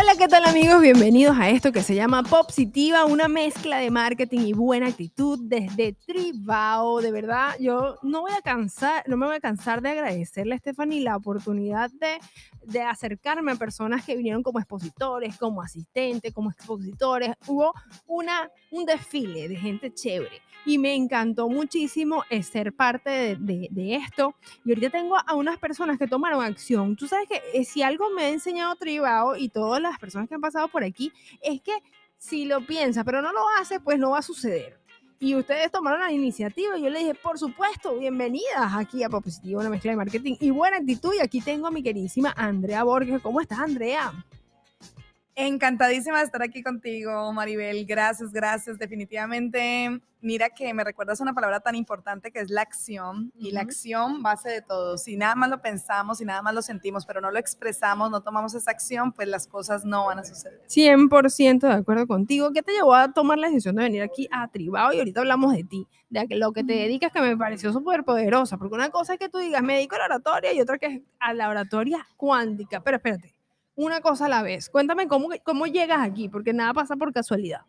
Hola, ¿qué tal amigos? Bienvenidos a esto que se llama Positiva, una mezcla de marketing y buena actitud desde Tribao. De verdad, yo no voy a cansar, no me voy a cansar de agradecerle a Stephanie la oportunidad de, de acercarme a personas que vinieron como expositores, como asistentes, como expositores. Hubo una, un desfile de gente chévere y me encantó muchísimo eh, ser parte de, de, de, esto. Y ahorita tengo a unas personas que tomaron acción. Tú sabes que eh, si algo me ha enseñado Tribao y todas las personas que han pasado por aquí, es que si lo piensa, pero no lo hace, pues no va a suceder. Y ustedes tomaron la iniciativa. Y yo le dije, por supuesto, bienvenidas aquí a Propositivo, una mezcla de marketing y buena actitud. Y aquí tengo a mi queridísima Andrea Borges. ¿Cómo estás, Andrea? Encantadísima de estar aquí contigo, Maribel. Gracias, gracias. Definitivamente, mira que me recuerdas una palabra tan importante que es la acción. Y la acción base de todo. Si nada más lo pensamos, si nada más lo sentimos, pero no lo expresamos, no tomamos esa acción, pues las cosas no van a suceder. 100% de acuerdo contigo. ¿Qué te llevó a tomar la decisión de venir aquí a Tribao? Y ahorita hablamos de ti, de lo que te dedicas, que me pareció súper poderosa. Porque una cosa es que tú digas, me dedico a la oratoria y otra que es a la oratoria cuántica. Pero espérate una cosa a la vez. Cuéntame cómo, cómo llegas aquí, porque nada pasa por casualidad.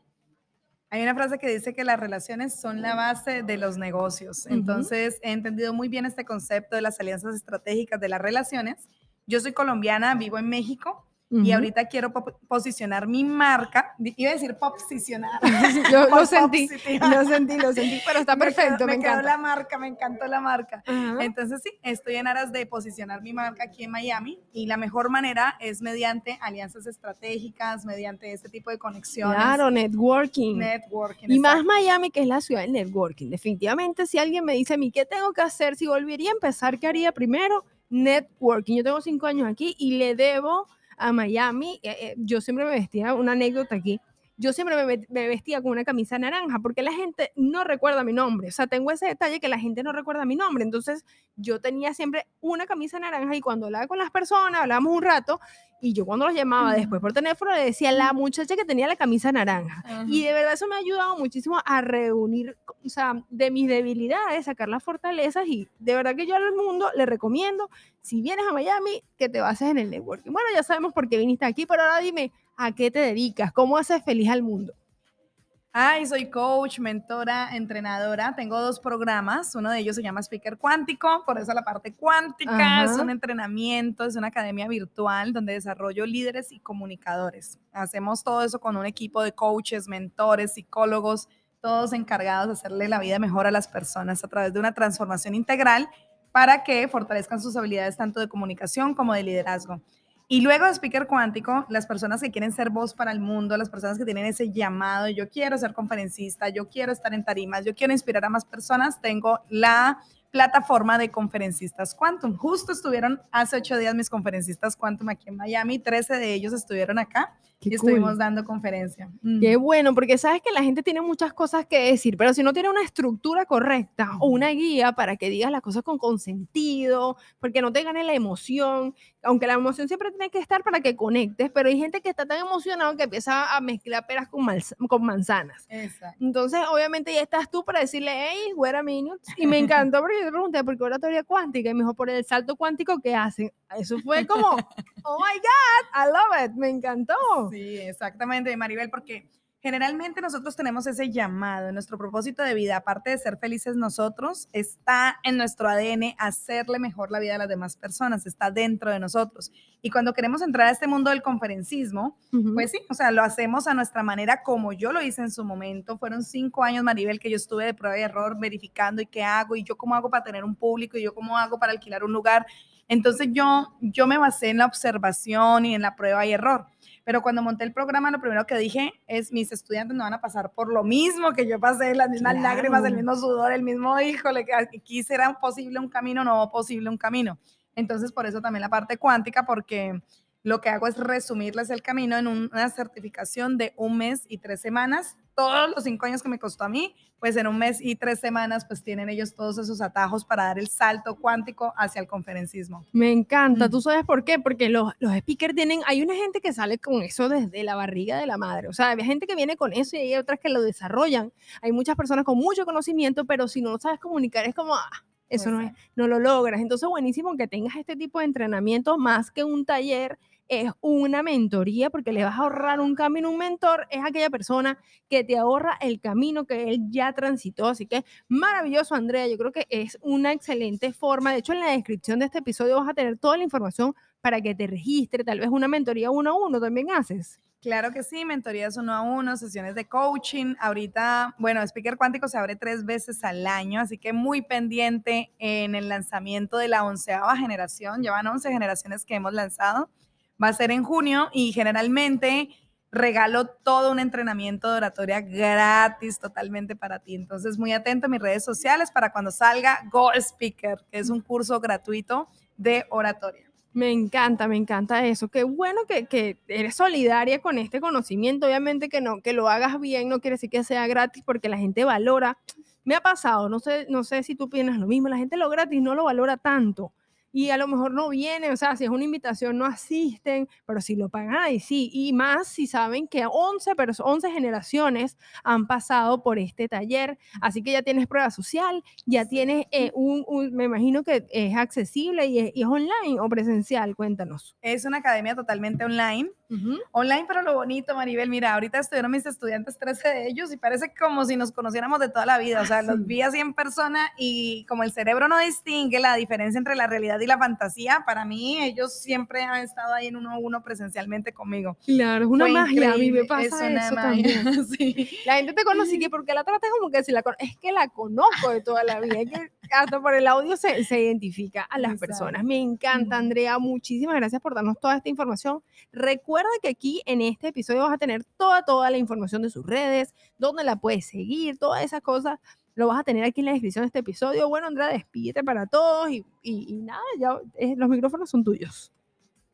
Hay una frase que dice que las relaciones son la base de los negocios. Entonces, he entendido muy bien este concepto de las alianzas estratégicas de las relaciones. Yo soy colombiana, vivo en México y ahorita quiero posicionar mi marca, iba a decir posicionar. Yo lo sentí, lo sentí, lo sentí, pero está perfecto, me, me, me la marca, me encantó la marca. Entonces sí, estoy en aras de posicionar mi marca aquí en Miami y la mejor manera es mediante alianzas estratégicas, mediante este tipo de conexiones. Claro, networking. Networking. Y más Miami, que es la ciudad del networking. Definitivamente, si alguien me dice a mí, ¿qué tengo que hacer? Si volvería a empezar, ¿qué haría primero? Networking. Yo tengo cinco años aquí y le debo a Miami, eh, eh, yo siempre me vestía, una anécdota aquí, yo siempre me, vestía con una camisa naranja porque la gente no recuerda mi nombre. O sea, tengo ese detalle que la gente no recuerda mi nombre. Entonces, yo tenía siempre una camisa naranja y cuando hablaba con las personas, hablábamos un rato y yo cuando los llamaba después por teléfono le decía la muchacha que tenía la camisa naranja. Y de verdad eso me ha ayudado muchísimo a reunir, o sea, de mis debilidades, sacar las fortalezas y de verdad que yo al mundo le recomiendo, si vienes a Miami, que te bases en el networking. Bueno, ya sabemos por qué viniste aquí, pero ahora dime, ¿A qué te dedicas? ¿Cómo haces feliz al mundo? Ay, soy coach, mentora, entrenadora. Tengo dos programas. Uno de ellos se llama Speaker Cuántico, por eso la parte cuántica. Es un entrenamiento, es una academia virtual donde desarrollo líderes y comunicadores. Hacemos todo eso con un equipo de coaches, mentores, psicólogos, todos encargados de hacerle la vida mejor a las personas a través de una transformación integral para que fortalezcan sus habilidades tanto de comunicación como de liderazgo. Y luego de Speaker Cuántico, las personas que quieren ser voz para el mundo, las personas que tienen ese llamado, yo quiero ser conferencista, yo quiero estar en tarimas, yo quiero inspirar a más personas, tengo la plataforma de conferencistas Quantum. Justo estuvieron hace ocho días mis conferencistas Quantum aquí en Miami, 13 de ellos estuvieron acá y estuvimos dando conferencia. Qué bueno, porque sabes que la gente tiene muchas cosas que decir, pero si no tiene una estructura correcta o una guía para que digas las cosas con consentido, porque no te gane la emoción, aunque la emoción siempre tiene que estar para que conectes, pero hay gente que está tan emocionado que empieza a mezclar peras con, con manzanas. Exacto. Entonces, obviamente ya estás tú para decirle, hey, wait a minute, y me encantó porque yo te pregunté, ¿por qué oratoria cuántica? Y me dijo, por el salto cuántico que hacen. Eso fue como, oh my God, I love it, me encantó. Sí, exactamente, Maribel, porque generalmente nosotros tenemos ese llamado, nuestro propósito de vida, aparte de ser felices nosotros, está en nuestro ADN hacerle mejor la vida a las demás personas, está dentro de nosotros. Y cuando queremos entrar a este mundo del conferencismo, pues sí, o sea, lo hacemos a nuestra manera como yo lo hice en su momento. Fueron cinco años, Maribel, que yo estuve de prueba y error verificando y qué hago y yo cómo hago para tener un público y yo cómo hago para alquilar un lugar. Entonces yo, yo me basé en la observación y en la prueba y error. Pero cuando monté el programa, lo primero que dije es, mis estudiantes no van a pasar por lo mismo que yo pasé, las mismas lágrimas, el mismo sudor, el mismo, híjole, que aquí será posible un camino, no posible un camino. Entonces, por eso también la parte cuántica, porque lo que hago es resumirles el camino en una certificación de un mes y tres semanas. Todos los cinco años que me costó a mí, pues en un mes y tres semanas, pues tienen ellos todos esos atajos para dar el salto cuántico hacia el conferencismo. Me encanta. ¿Tú sabes por qué? Porque los, los speakers tienen, hay una gente que sale con eso desde la barriga de la madre. O sea, hay gente que viene con eso y hay otras que lo desarrollan. Hay muchas personas con mucho conocimiento, pero si no lo sabes comunicar, es como, ah, eso no, es, no lo logras. Entonces, buenísimo que tengas este tipo de entrenamiento más que un taller es una mentoría porque le vas a ahorrar un camino. Un mentor es aquella persona que te ahorra el camino que él ya transitó. Así que maravilloso, Andrea. Yo creo que es una excelente forma. De hecho, en la descripción de este episodio vas a tener toda la información para que te registre. Tal vez una mentoría uno a uno también haces. Claro que sí, mentorías uno a uno, sesiones de coaching. Ahorita, bueno, Speaker Cuántico se abre tres veces al año, así que muy pendiente en el lanzamiento de la onceava generación. Llevan once generaciones que hemos lanzado. Va a ser en junio y generalmente regalo todo un entrenamiento de oratoria gratis totalmente para ti. Entonces, muy atento a mis redes sociales para cuando salga Go Speaker, que es un curso gratuito de oratoria. Me encanta, me encanta eso. Qué bueno que, que, eres solidaria con este conocimiento. Obviamente que no, que lo hagas bien no quiere decir que sea gratis porque la gente valora. Me ha pasado, no sé, no sé si tú piensas lo mismo, la gente lo gratis no lo valora tanto y a lo mejor no vienen, o sea, si es una invitación no asisten, pero si lo pagan ahí sí, y más si saben que 11, 11 generaciones han pasado por este taller, así que ya tienes prueba social, ya tienes eh, un, me imagino que es accesible y es, y es online o presencial, cuéntanos. Es una academia totalmente online Online, pero lo bonito, Maribel, mira, ahorita estuvieron mis estudiantes, 13 de ellos, y parece como si nos conociéramos de toda la vida. O sea, los vi así en persona y como el cerebro no distingue la diferencia entre la realidad y la fantasía, para mí ellos siempre han estado ahí en uno a uno presencialmente conmigo. Claro, es una magia, a mí me pasa eso también. La gente te conoce que porque la tratas como que si la es que la conozco de toda la vida, que hasta por el audio se, se identifica a las personas. Me encanta, Andrea, muchísimas gracias por darnos toda esta información. Recuerda Recuerda que aquí en este episodio vas a tener toda, toda la información de sus redes, dónde la puedes seguir, todas esas cosas. Lo vas a tener aquí en la descripción de este episodio. Bueno, Andrea, despídete para todos y, y, nada, ya los micrófonos son tuyos.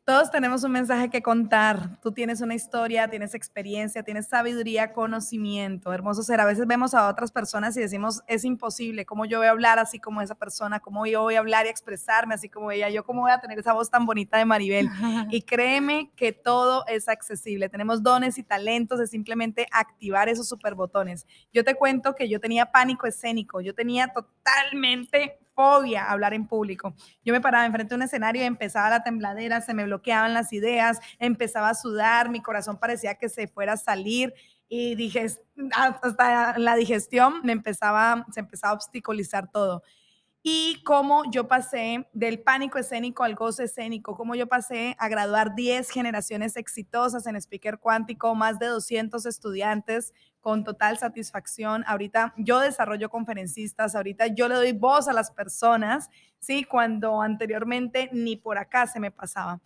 Todos tenemos un mensaje que contar. Tú tienes una historia, tienes experiencia, tienes sabiduría, conocimiento. Hermoso ser. A veces vemos a otras personas y decimos, es imposible. ¿Cómo yo voy a hablar así como esa persona? ¿Cómo yo voy a hablar y expresarme así como ella? ¿Yo cómo voy a tener esa voz tan bonita de Maribel? Y créeme que todo es accesible. Tenemos dones y talentos de simplemente activar esos superbotones. Yo te cuento que yo tenía pánico escénico. Yo tenía totalmente fobia hablar en público. Yo me paraba enfrente de un escenario y empezaba la tembladera, se me bloqueaban las ideas, empezaba a sudar, mi corazón parecía que se fuera a salir y hasta la digestión me empezaba, se empezaba a obstaculizar todo y cómo yo pasé del pánico escénico al gozo escénico, cómo yo pasé a graduar 10 generaciones exitosas en Speaker Cuántico, más de 200 estudiantes con total satisfacción. Ahorita yo desarrollo conferencistas, ahorita yo le doy voz a las personas, ¿sí? Cuando anteriormente ni por acá se me pasaba.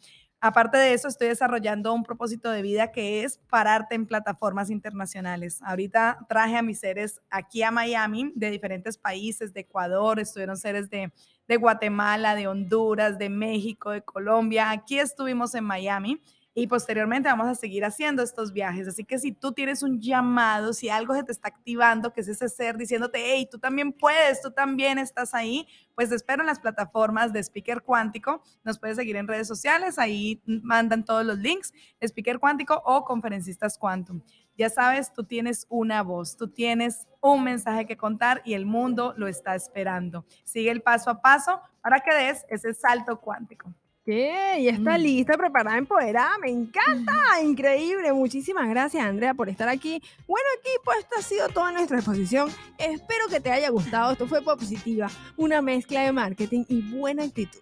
Aparte de eso, estoy desarrollando un propósito de vida que es pararte en plataformas internacionales. Ahorita traje a mis seres aquí a Miami de diferentes países, de Ecuador, estuvieron seres de, de Guatemala, de Honduras, de México, de Colombia. Aquí estuvimos en Miami y posteriormente vamos a seguir haciendo estos viajes. Así que si tú tienes un llamado, si algo se te está activando, que es ese ser diciéndote, hey, tú también puedes, tú también estás ahí, pues te espero en las plataformas de Speaker Cuántico. Nos puedes seguir en redes sociales, ahí mandan todos los links, Speaker Cuántico o Conferencistas Quantum. Ya sabes, tú tienes una voz, tú tienes un mensaje que contar y el mundo lo está esperando. Sigue el paso a paso para que des ese salto cuántico. ¿Qué? Y está mm. lista, preparada, empoderada. Me encanta. Increíble. Muchísimas gracias, Andrea, por estar aquí. Bueno, aquí pues esta ha sido toda nuestra exposición. Espero que te haya gustado. Esto fue Positiva, una mezcla de marketing y buena actitud.